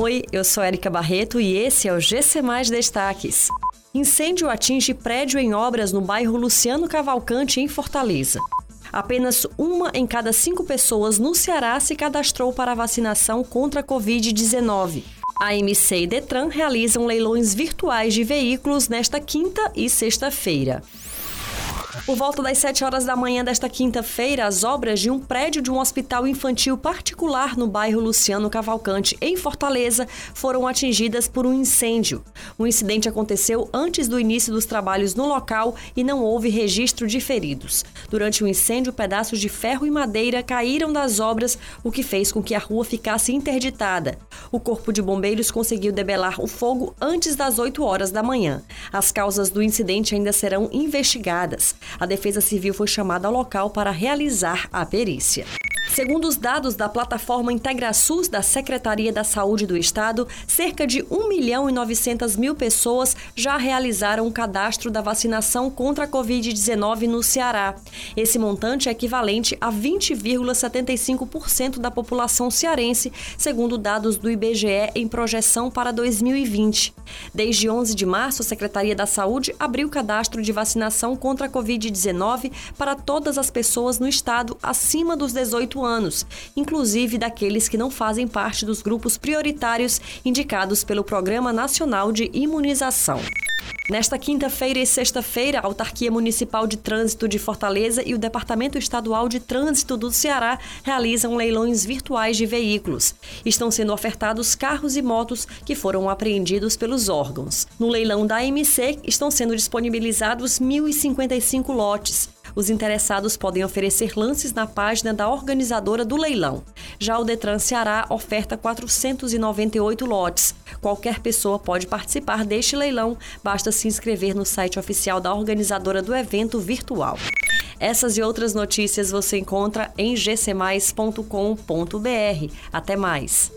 Oi, eu sou Erika Barreto e esse é o GC Mais Destaques. Incêndio atinge prédio em obras no bairro Luciano Cavalcante, em Fortaleza. Apenas uma em cada cinco pessoas no Ceará se cadastrou para a vacinação contra a Covid-19. A MC e Detran realizam leilões virtuais de veículos nesta quinta e sexta-feira. Por volta das 7 horas da manhã desta quinta-feira, as obras de um prédio de um hospital infantil particular no bairro Luciano Cavalcante, em Fortaleza, foram atingidas por um incêndio. O incidente aconteceu antes do início dos trabalhos no local e não houve registro de feridos. Durante o incêndio, pedaços de ferro e madeira caíram das obras, o que fez com que a rua ficasse interditada. O Corpo de Bombeiros conseguiu debelar o fogo antes das 8 horas da manhã. As causas do incidente ainda serão investigadas. A Defesa Civil foi chamada ao local para realizar a perícia. Segundo os dados da plataforma IntegraSUS da Secretaria da Saúde do Estado, cerca de 1 milhão e 900 mil pessoas já realizaram o cadastro da vacinação contra a Covid-19 no Ceará. Esse montante é equivalente a 20,75% da população cearense, segundo dados do IBGE em projeção para 2020. Desde 11 de março, a Secretaria da Saúde abriu o cadastro de vacinação contra a Covid-19 para todas as pessoas no estado acima dos 18 anos inclusive daqueles que não fazem parte dos grupos prioritários indicados pelo Programa Nacional de Imunização. Nesta quinta-feira e sexta-feira, a Autarquia Municipal de Trânsito de Fortaleza e o Departamento Estadual de Trânsito do Ceará realizam leilões virtuais de veículos. Estão sendo ofertados carros e motos que foram apreendidos pelos órgãos. No leilão da AMC, estão sendo disponibilizados 1.055 lotes. Os interessados podem oferecer lances na página da organizadora do leilão. Já o Detran Ceará oferta 498 lotes. Qualquer pessoa pode participar deste leilão, basta se inscrever no site oficial da organizadora do evento virtual. Essas e outras notícias você encontra em gcmais.com.br. Até mais!